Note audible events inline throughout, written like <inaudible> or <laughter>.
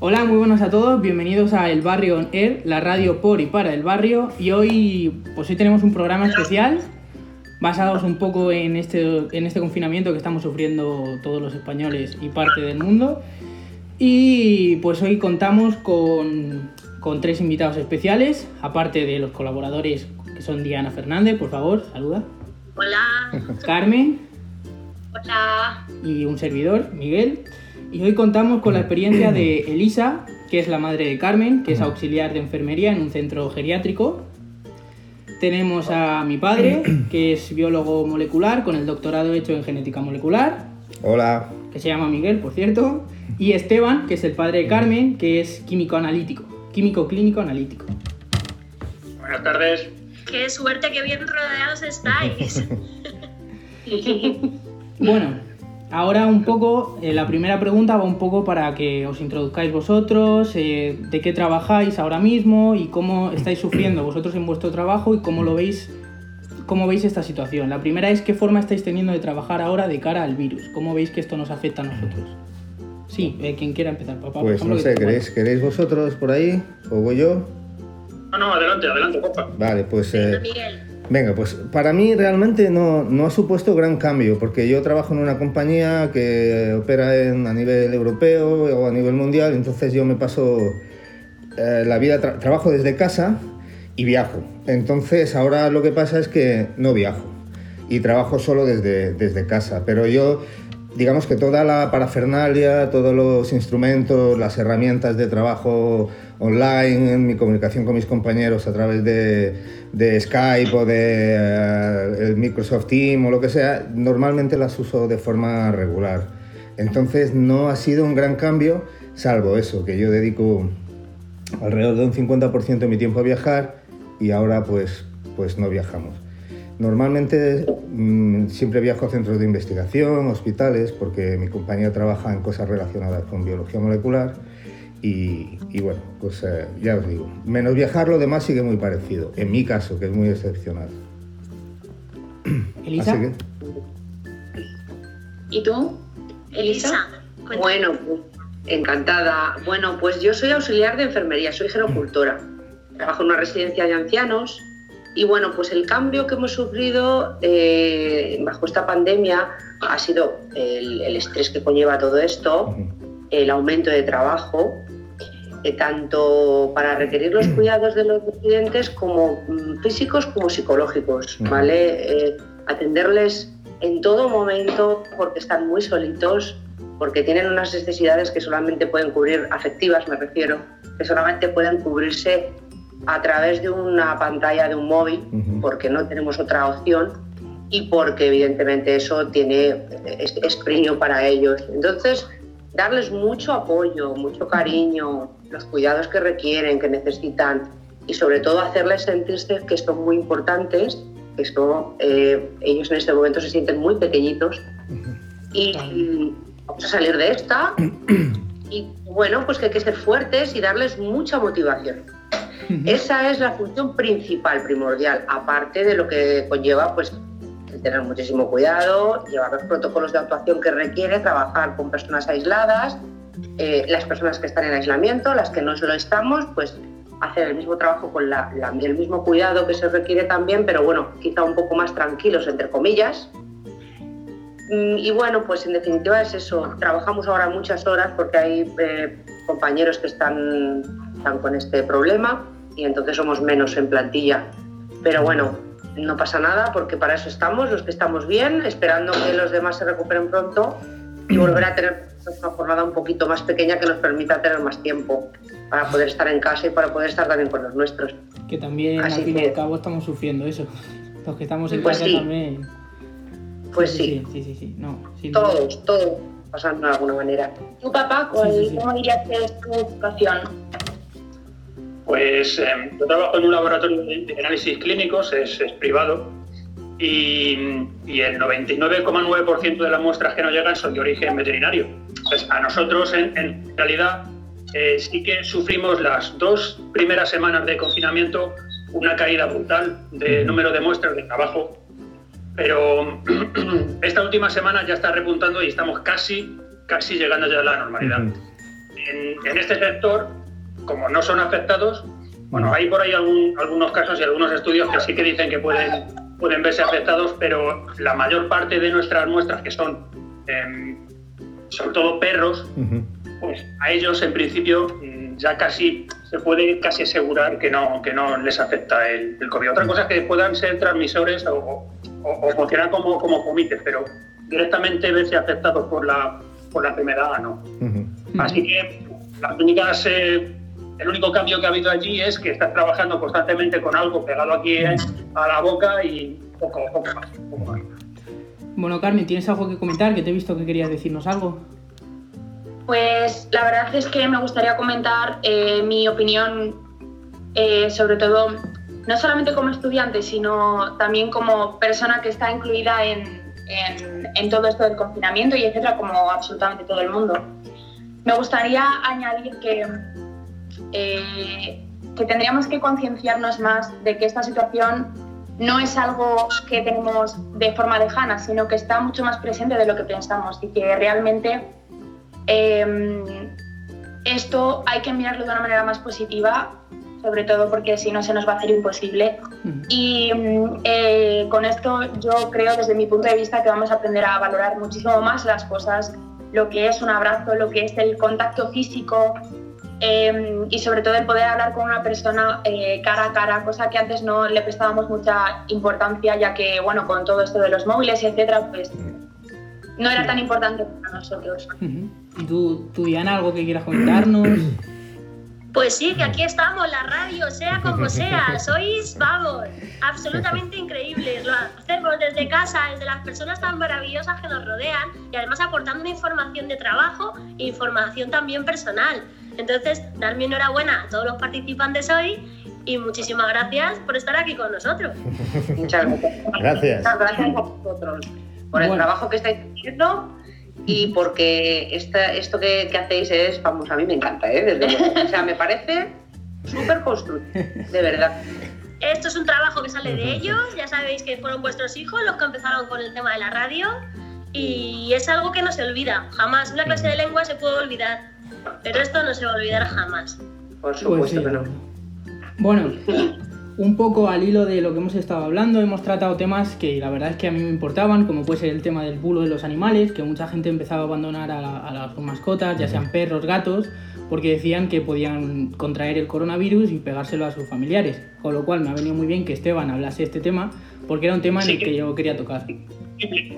Hola, muy buenos a todos, bienvenidos a El Barrio On Air, la radio por y para el barrio. Y hoy, pues hoy tenemos un programa especial basados un poco en este, en este confinamiento que estamos sufriendo todos los españoles y parte del mundo. Y pues hoy contamos con, con tres invitados especiales, aparte de los colaboradores que son Diana Fernández, por favor, saluda. Hola. Carmen Hola. y un servidor, Miguel. Y hoy contamos con la <coughs> experiencia de Elisa, que es la madre de Carmen, que es auxiliar de enfermería en un centro geriátrico. Tenemos a mi padre, <coughs> que es biólogo molecular con el doctorado hecho en genética molecular, Hola. que se llama Miguel, por cierto. Y Esteban, que es el padre de Carmen, que es químico analítico, químico clínico analítico. Buenas tardes. Qué suerte, qué bien rodeados estáis. <laughs> <laughs> Bueno, ahora un poco, eh, la primera pregunta va un poco para que os introduzcáis vosotros, eh, de qué trabajáis ahora mismo y cómo estáis sufriendo vosotros en vuestro trabajo y cómo lo veis, cómo veis esta situación. La primera es qué forma estáis teniendo de trabajar ahora de cara al virus, cómo veis que esto nos afecta a nosotros. Sí, eh, quien quiera empezar, papá. Pues ejemplo, no sé, ¿queréis, ¿queréis vosotros por ahí? ¿O voy yo? No, no, adelante, adelante, compa. Vale, pues eh, Miguel. Venga, pues para mí realmente no, no ha supuesto gran cambio, porque yo trabajo en una compañía que opera en- a nivel europeo o a nivel mundial, entonces yo me paso eh, la vida, tra- trabajo desde casa y viajo. Entonces ahora lo que pasa es que no viajo y trabajo solo desde, desde casa, pero yo digamos que toda la parafernalia, todos los instrumentos, las herramientas de trabajo online, en mi comunicación con mis compañeros a través de, Skype o de eh, el Microsoft Team o lo que sea, normalmente las uso de forma regular. Entonces no ha sido un gran cambio, salvo eso, que yo dedico alrededor de un 50% de mi tiempo a viajar y ahora pues, pues no viajamos. Normalmente mm, siempre viajo a centros de investigación, hospitales, porque mi compañía trabaja en cosas relacionadas con biología molecular y, y bueno, pues eh, ya os digo, menos viajar lo demás sigue muy parecido, en mi caso, que es muy excepcional. Elisa, Así que, ¿Y tú, Elisa? Bueno, pues, encantada. Bueno, pues yo soy auxiliar de enfermería, soy gerocultora. Trabajo en una residencia de ancianos y bueno, pues el cambio que hemos sufrido eh, bajo esta pandemia ha sido el, el estrés que conlleva todo esto, el aumento de trabajo, eh, tanto para requerir los cuidados de los residentes como mm, físicos como psicológicos. ¿vale? Eh, atenderles en todo momento porque están muy solitos, porque tienen unas necesidades que solamente pueden cubrir, afectivas me refiero, que solamente pueden cubrirse a través de una pantalla de un móvil, porque no tenemos otra opción y porque evidentemente eso tiene es, es premio para ellos. Entonces, darles mucho apoyo, mucho cariño, los cuidados que requieren, que necesitan y sobre todo hacerles sentirse que son muy importantes, que eh, ellos en este momento se sienten muy pequeñitos. Y, y vamos a salir de esta. <clears throat> Y bueno, pues que hay que ser fuertes y darles mucha motivación. Esa es la función principal, primordial, aparte de lo que conlleva pues tener muchísimo cuidado, llevar los protocolos de actuación que requiere, trabajar con personas aisladas, eh, las personas que están en aislamiento, las que no lo estamos, pues hacer el mismo trabajo con el mismo cuidado que se requiere también, pero bueno, quizá un poco más tranquilos, entre comillas. Mm, Y bueno, pues en definitiva es eso. Trabajamos ahora muchas horas porque hay eh, compañeros que están, están con este problema y entonces somos menos en plantilla. Pero bueno, no pasa nada porque para eso estamos, los que estamos bien, esperando que los demás se recuperen pronto y volver a tener una jornada un poquito más pequeña que nos permita tener más tiempo para poder estar en casa y para poder estar también con los nuestros. que también Así al fin y al cabo estamos sufriendo eso. Los que estamos en Pues casa sí. también. Pues sí, Sí, sí, sí, no. todos, todos pasando de alguna manera. ¿Tu papá, cuál- Sí, sí, sí. cómo dirías que es tu situación? Pues eh, yo trabajo en un laboratorio de, análisis clínicos, es, es privado, y, y el 99,9% de las muestras que nos llegan son de origen veterinario. Pues a nosotros, en, en realidad, eh, sí que sufrimos las dos primeras semanas de confinamiento una caída brutal de número de muestras de trabajo, pero <clears throat> esta última semana ya está repuntando y estamos casi, casi llegando ya a la normalidad. En este sector, como no son afectados, bueno, hay por ahí algún- algunos casos y algunos estudios que sí que dicen que pueden, pueden verse afectados, pero la mayor parte de nuestras muestras, que son em, sobre todo perros, pues a ellos en principio ya casi se puede casi asegurar que no, que no les afecta el, el COVID. Otra cosa es que puedan ser transmisores o, o- o funcionar como, como comités, pero directamente verse afectados por la, por la enfermedad no. Así que las únicas, eh, el único cambio que ha habido allí es que estás trabajando constantemente con algo pegado aquí eh, a la boca y poco, poco más. poco más. Bueno, Carmen, ¿tienes algo que comentar? Que te he visto que querías decirnos algo. Pues la verdad es que me gustaría comentar eh, mi opinión, eh, sobre todo, no solamente como estudiante, sino también como persona que está incluida en, en- en todo esto del confinamiento y etcétera, como absolutamente todo el mundo. Me gustaría añadir que, eh, que tendríamos que concienciarnos más de que esta situación no es algo que tenemos de forma lejana, sino que está mucho más presente de lo que pensamos y que realmente eh, esto hay que mirarlo de una manera más positiva, sobre todo porque si no se nos va a hacer imposible. Y mm, eh, con esto yo creo desde mi punto de vista que vamos a aprender a valorar muchísimo más las cosas, lo que es un abrazo, lo que es el contacto físico eh, y sobre todo el poder hablar con una persona eh, cara a cara, cosa que antes no le prestábamos mucha importancia ya que bueno con todo esto de los móviles etcétera pues no era tan importante para nosotros. ¿Y tú, tú, Diana, algo que quieras comentarnos? <clears throat> Pues sí, que aquí estamos, la radio, sea como sea, sois, vamos, absolutamente increíbles. Lo hacemos desde casa, desde las personas tan maravillosas que nos rodean y además aportando información de trabajo e información también personal. Entonces, dar mi enhorabuena a todos los participantes hoy y muchísimas gracias por estar aquí con nosotros. <laughs> Muchas gracias. Gracias. Muchas gracias a vosotros por el Bueno. trabajo que estáis haciendo y porque esta, esto que, que hacéis es, vamos, a mí me encanta, ¿eh? Desde luego. O sea, me parece súper constructivo, de verdad. Esto es un trabajo que sale de ellos, ya sabéis que fueron vuestros hijos los que empezaron con el tema de la radio y es algo que no se olvida, jamás. Una clase de lengua se puede olvidar, pero esto no se va a olvidar jamás. Por Pues supuesto sí. que no. Bueno, un poco al hilo de lo que hemos estado hablando, hemos tratado temas que la verdad es que a mí me importaban, como puede ser el tema del bulo de los animales, que mucha gente empezaba a abandonar a, la- a las mascotas, ya sean perros, gatos, porque decían que podían contraer el coronavirus y pegárselo a sus familiares. Con lo cual me ha venido muy bien que Esteban hablase de este tema, porque era un tema en el que- que yo quería tocar.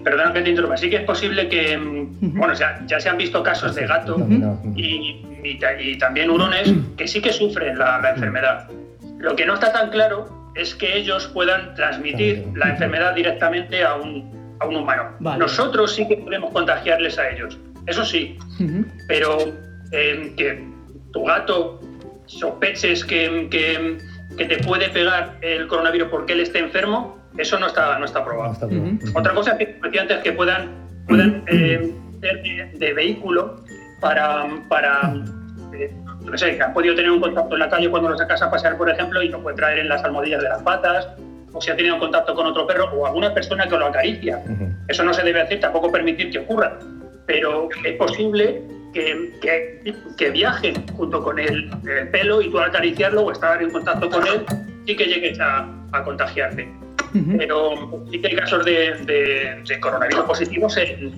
Perdón que te interrumpa. Sí que es posible que, mm, bueno, ya, ya se han visto casos de gato y, y y también hurones que sí que sufren la, la enfermedad. Lo que no está tan claro es que ellos puedan transmitir Claro. la enfermedad directamente a un, a un humano. Vale. Nosotros sí que podemos contagiarles a ellos, eso sí, pero eh, que tu gato sospeches que, que- que te puede pegar el coronavirus porque él esté enfermo, eso no está, no está probado. Otra cosa que decía antes que puedan, puedan <clears throat> eh, ser de, de vehículo para, para eh, qué sé, que han podido tener un contacto en la calle cuando lo sacas a pasear, por ejemplo, y lo puede traer en las almohadillas de las patas, o si ha tenido contacto con otro perro o alguna persona que lo acaricia. Eso no se debe hacer, tampoco permitir que ocurra, pero es posible que, que, que viajen junto con el, el pelo y tú al acariciarlo o estar en contacto con él, sí que llegues a, a contagiarte Pero sí que hay casos de, de- de coronavirus positivos en,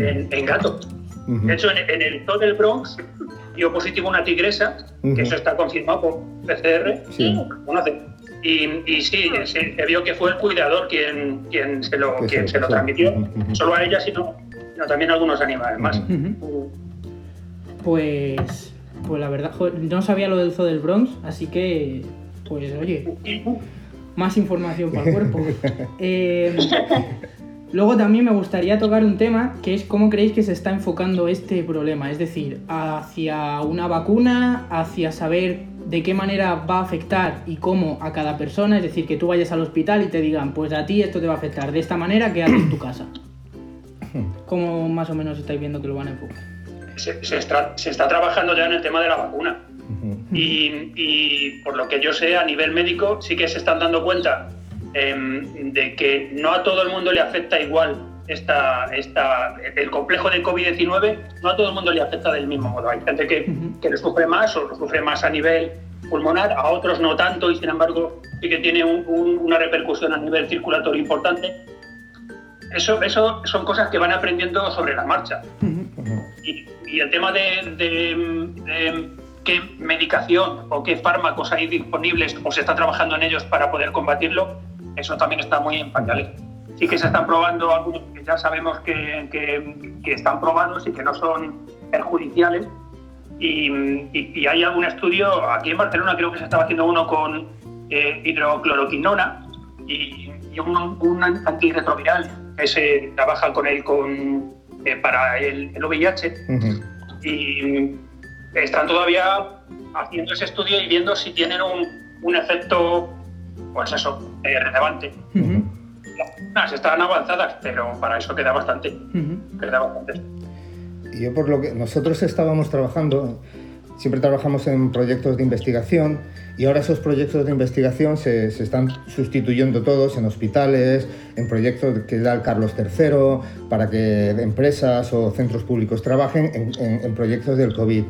en- en gatos. De hecho, en, en el zoo del Bronx dio positivo una tigresa, que eso está confirmado por PCR, Sí. conoce. Y, y sí, se, se vio que fue el cuidador quien, quien se lo, quien se lo transmitió, solo a ella, sino, sino también a algunos animales más. Pues, pues la verdad, no sabía lo del zoo del Bronx, así que, pues oye, más información para el cuerpo. <laughs> Eh, luego también me gustaría tocar un tema que es cómo creéis que se está enfocando este problema, es decir, hacia una vacuna, hacia saber de qué manera va a afectar y cómo a cada persona, es decir, que tú vayas al hospital y te digan, pues a ti esto te va a afectar de esta manera, quédate en tu casa. <laughs> ¿Cómo más o menos estáis viendo que lo van a enfocar? Se, se está, se está trabajando ya en el tema de la vacuna. Y, y por lo que yo sé, a nivel médico sí que se están dando cuenta em, de que no a todo el mundo le afecta igual esta, esta, el complejo de COVID-19, no a todo el mundo le afecta del mismo modo. Hay gente que, que lo sufre más o lo sufre más a nivel pulmonar, a otros no tanto y sin embargo sí que tiene una repercusión a nivel circulatorio importante. Eso, eso son cosas que van aprendiendo sobre la marcha. y, el tema de, qué medicación o qué fármacos hay disponibles o se está trabajando en ellos para poder combatirlo, eso también está muy en pañales. Sí que se están probando algunos que ya sabemos que, que están probados y que no son perjudiciales, y, hay algún estudio, aquí en Barcelona creo que se estaba haciendo uno con eh, hidrocloroquinona y, un, antirretroviral que se trabaja con él con, eh, para el, VIH. Y están todavía haciendo ese estudio y viendo si tienen un, efecto, pues eso, eh, relevante. Las están avanzadas, pero para eso queda bastante. Queda bastante yo por lo que nosotros estábamos trabajando, siempre trabajamos en proyectos de investigación y ahora esos proyectos de investigación se, se están sustituyendo todos en hospitales, en proyectos que da el Carlos III, para que empresas o centros públicos trabajen en, en, proyectos del COVID.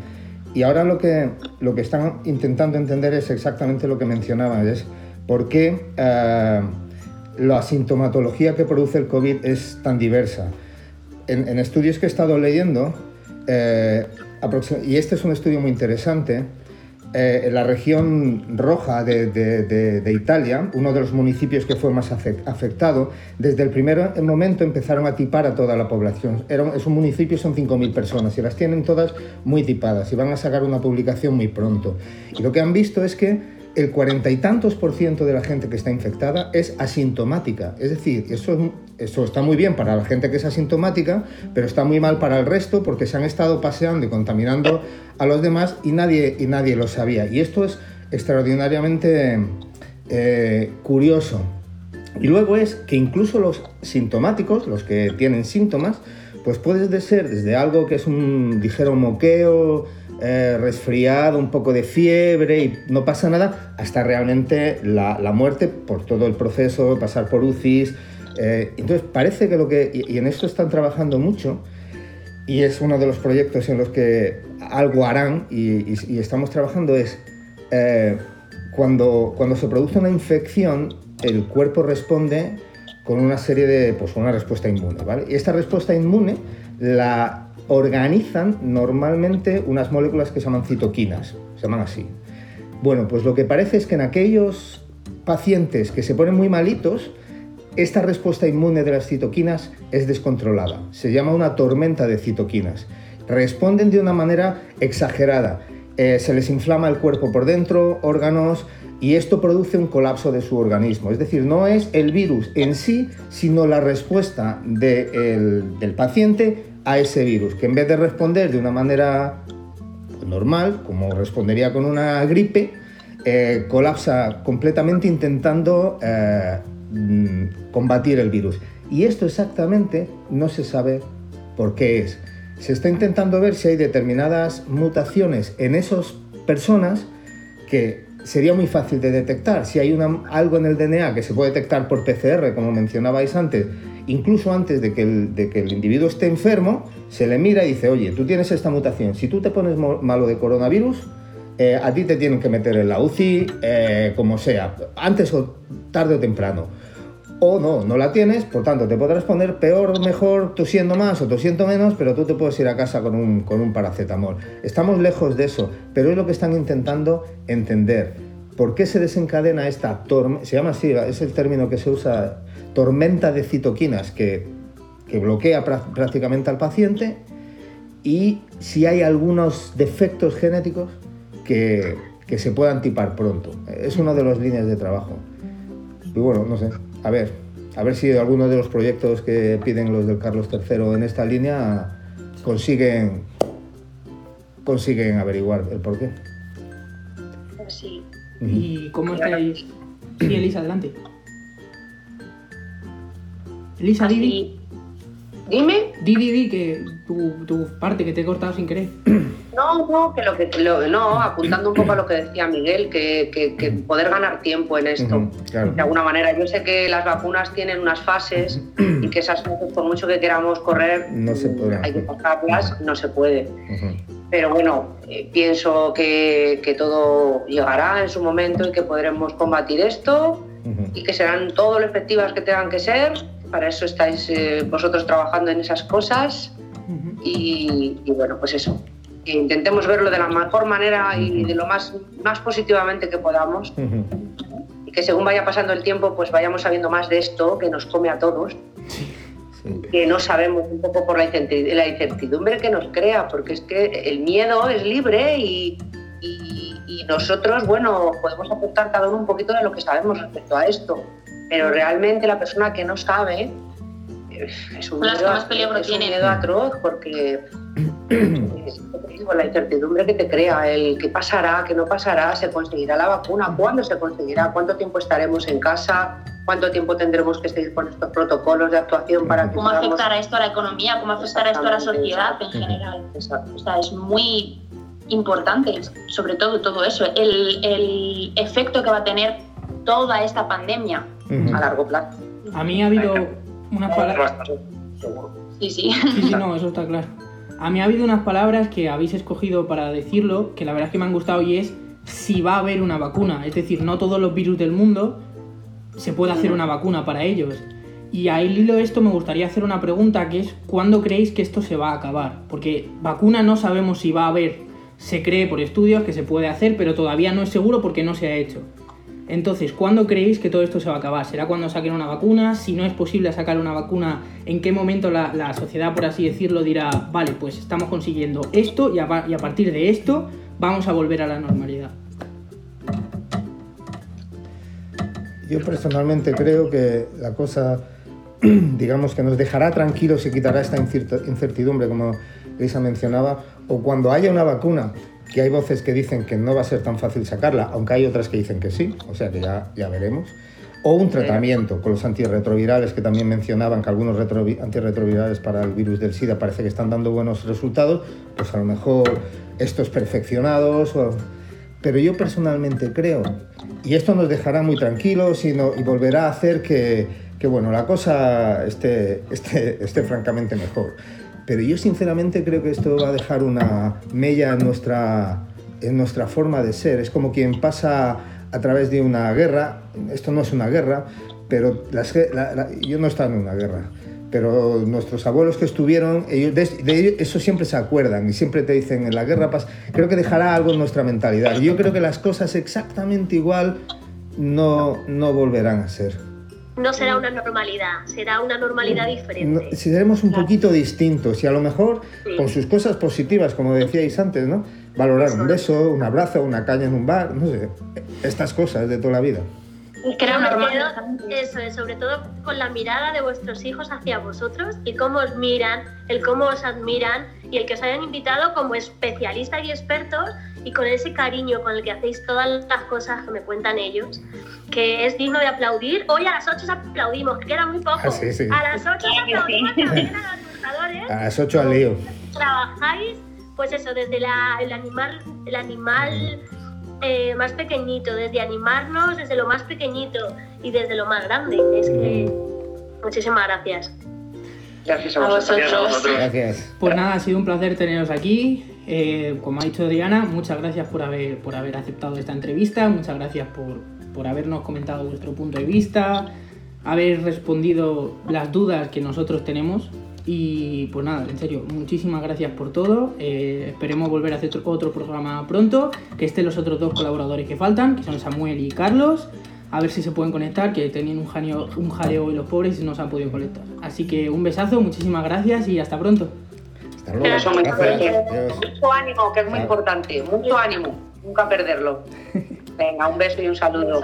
Y ahora lo que, lo que están intentando entender es exactamente lo que mencionaba, es por qué eh, la sintomatología que produce el COVID es tan diversa. En, estudios que he estado leyendo, eh, y este es un estudio muy interesante, eh, en la región roja de, Italia, uno de los municipios que fue más afectado, desde el primer momento empezaron a tipar a toda la población. Era, es un municipio, son 5.000 personas y las tienen todas muy tipadas y van a sacar una publicación muy pronto. Y lo que han visto es que el cuarenta y tantos por ciento de la gente que está infectada es asintomática. Es decir, eso, eso está muy bien para la gente que es asintomática, pero está muy mal para el resto porque se han estado paseando y contaminando a los demás y nadie, y nadie lo sabía. Y esto es extraordinariamente eh, curioso. Y luego es que incluso los sintomáticos, los que tienen síntomas, pues puede ser desde algo que es un ligero moqueo, eh, resfriado, un poco de fiebre y no pasa nada, hasta realmente la, muerte por todo el proceso, pasar por UCIs. Eh, entonces parece que lo que, y, en esto están trabajando mucho, y es uno de los proyectos en los que algo harán y, estamos trabajando, es eh, cuando, cuando se produce una infección, el cuerpo responde con una serie de, pues una respuesta inmune, ¿vale? Y esta respuesta inmune la organizan normalmente unas moléculas que se llaman citoquinas, se llaman así. Bueno, pues lo que parece es que en aquellos pacientes que se ponen muy malitos, esta respuesta inmune de las citoquinas es descontrolada. Se llama una tormenta de citoquinas. Responden de una manera exagerada. Eh, se les inflama el cuerpo por dentro, órganos, y esto produce un colapso de su organismo. Es decir, no es el virus en sí, sino la respuesta del paciente a ese virus, que en vez de responder de una manera normal, como respondería con una gripe, eh, colapsa completamente intentando eh, mm, combatir el virus. Y esto exactamente no se sabe por qué es. Se está intentando ver si hay determinadas mutaciones en esas personas que sería muy fácil de detectar. Si hay una, algo en el DNA que se puede detectar por PCR, como mencionabais antes, incluso antes de que, el, individuo esté enfermo, se le mira y dice, oye, tú tienes esta mutación, si tú te pones malo de coronavirus, eh, a ti te tienen que meter en la UCI, eh, como sea, antes o tarde o temprano. O no, no la tienes, por tanto te podrás poner peor o mejor tosiendo más o tosiendo menos, pero tú te puedes ir a casa con un, con un paracetamol. Estamos lejos de eso, pero es lo que están intentando entender. ¿Por qué se desencadena esta tormenta? Se llama así, es el término que se usa tormenta de citoquinas que, bloquea prácticamente al paciente y si hay algunos defectos genéticos que, se puedan tipar pronto. Es una de las líneas de trabajo. Y bueno, no sé, a ver, a ver si alguno de los proyectos que piden los del Carlos III en esta línea consiguen, consiguen averiguar el porqué. Pues sí. ¿Y cómo estáis? Sí, Elisa, adelante. Elisa, Didi. Dime. Di, di, di, que tu, tu parte que te he cortado sin querer. No, no, que lo que lo- no, apuntando un poco a lo que decía Miguel, que, que- que poder ganar tiempo en esto. Claro. De alguna manera, yo sé que las vacunas tienen unas fases y que esas fases, por mucho que queramos correr, No se podrán. hay que pasarlas, no se puede. Pero bueno, eh, pienso que, que todo llegará en su momento y que podremos combatir esto y que serán todo lo efectivas que tengan que ser. Para eso estáis eh, vosotros trabajando en esas cosas Ujú. y, y bueno, pues eso. Que intentemos verlo de la mejor manera y de lo más, más positivamente que podamos Ujú. y que según vaya pasando el tiempo pues vayamos sabiendo más de esto que nos come a todos, Sí. que no sabemos un poco por la incertidumbre que nos crea, porque es que el miedo es libre y, y- y nosotros, bueno, podemos aportar cada uno un poquito de lo que sabemos respecto a esto, pero realmente la persona que no sabe es un, las miedo, que más peligro es un miedo atroz porque <clears throat> es la incertidumbre que te crea, el qué pasará, qué no pasará, se conseguirá la vacuna, cuándo se conseguirá, cuánto tiempo estaremos en casa, cuánto tiempo tendremos que seguir con estos protocolos de actuación para que ¿Cómo podamos- afectará esto a la economía? ¿Cómo afectará esto a la sociedad en general? Exacto. O sea, es muy importante, sobre todo todo eso, el, el efecto que va a tener toda esta pandemia. A largo plazo. A mí ha habido unas palabras... Seguro. Sí, sí. Sí, sí, no, eso está claro. A mí ha habido unas palabras que habéis escogido para decirlo, que la verdad es que me han gustado y es si va a haber una vacuna. Es decir, no todos los virus del mundo se puede hacer una vacuna para ellos. Y al hilo de esto me gustaría hacer una pregunta que es ¿cuándo creéis que esto se va a acabar? Porque vacuna no sabemos si va a haber, se cree por estudios que se puede hacer, pero todavía no es seguro porque no se ha hecho. Entonces, ¿cuándo creéis que todo esto se va a acabar? ¿Será cuando saquen una vacuna? Si no es posible sacar una vacuna, ¿en qué momento la, sociedad, por así decirlo, dirá, vale, pues estamos consiguiendo esto y a, y a partir de esto vamos a volver a la normalidad? Yo personalmente creo que la cosa, <clears throat> digamos que nos dejará tranquilos y quitará esta incertidumbre, como Lisa mencionaba, o cuando haya una vacuna, que hay voces que dicen que no va a ser tan fácil sacarla, aunque hay otras que dicen que sí, o sea que ya, ya veremos, o un tratamiento con los antirretrovirales que también mencionaban que algunos retrovi- antirretrovirales para el virus del SIDA parece que están dando buenos resultados, pues a lo mejor estos perfeccionados o pero yo personalmente creo, y esto nos dejará muy tranquilos y, no- y volverá a hacer que, que, bueno, la cosa esté, esté, esté francamente mejor. Pero yo sinceramente creo que esto va a dejar una mella en nuestra, en nuestra forma de ser. Es como quien pasa a través de una guerra, esto no es una guerra, pero las la- la- yo no estaba en una guerra, pero nuestros abuelos que estuvieron, ellos, de, de eso siempre se acuerdan y siempre te dicen en la guerra pasa. Creo que dejará algo en nuestra mentalidad. Yo creo que las cosas exactamente igual no, no volverán a ser. No será una normalidad, será una normalidad No, diferente. si seremos un poquito distintos y a lo mejor Sí. con sus cosas positivas, como decíais antes, ¿no? Valorar un beso, un abrazo, una caña en un bar, no sé, estas cosas de toda la vida. Que era normal. quedo- Eso es, sobre todo con la mirada de vuestros hijos hacia vosotros y cómo os miran, el cómo os admiran y el que os hayan invitado como especialistas y expertos y con ese cariño con el que hacéis todas las cosas que me cuentan ellos, que es digno de aplaudir. Hoy a las 8 aplaudimos, que queda muy poco. Ah, sí, sí. A las 8 aplaudimos también <laughs> a los luchadores. A las 8 al lío. trabajáis, pues eso, desde la- el animal, el animal eh, más pequeñito, desde animarnos desde lo más pequeñito y desde lo más grande. Es que muchísimas gracias. Gracias a vosotros. Gracias a vosotros. Gracias. Pues nada, ha sido un placer teneros aquí. Eh, como ha dicho Diana, muchas gracias por haber, por haber aceptado esta entrevista, muchas gracias por, por habernos comentado vuestro punto de vista, haber respondido las dudas que nosotros tenemos. Y pues nada, en serio, muchísimas gracias por todo. Eh, esperemos volver a hacer otro- otro programa pronto, que estén los otros dos colaboradores que faltan, que son Samuel y Carlos. A ver si se pueden conectar, que tenían un jaleo, un jaleo y los pobres y no se han podido conectar. Así que un besazo, muchísimas gracias y hasta pronto. Hasta luego. Gracias. Mucho ánimo, que es muy importante. Mucho ánimo. Nunca perderlo. <laughs> Venga, un beso y un saludo.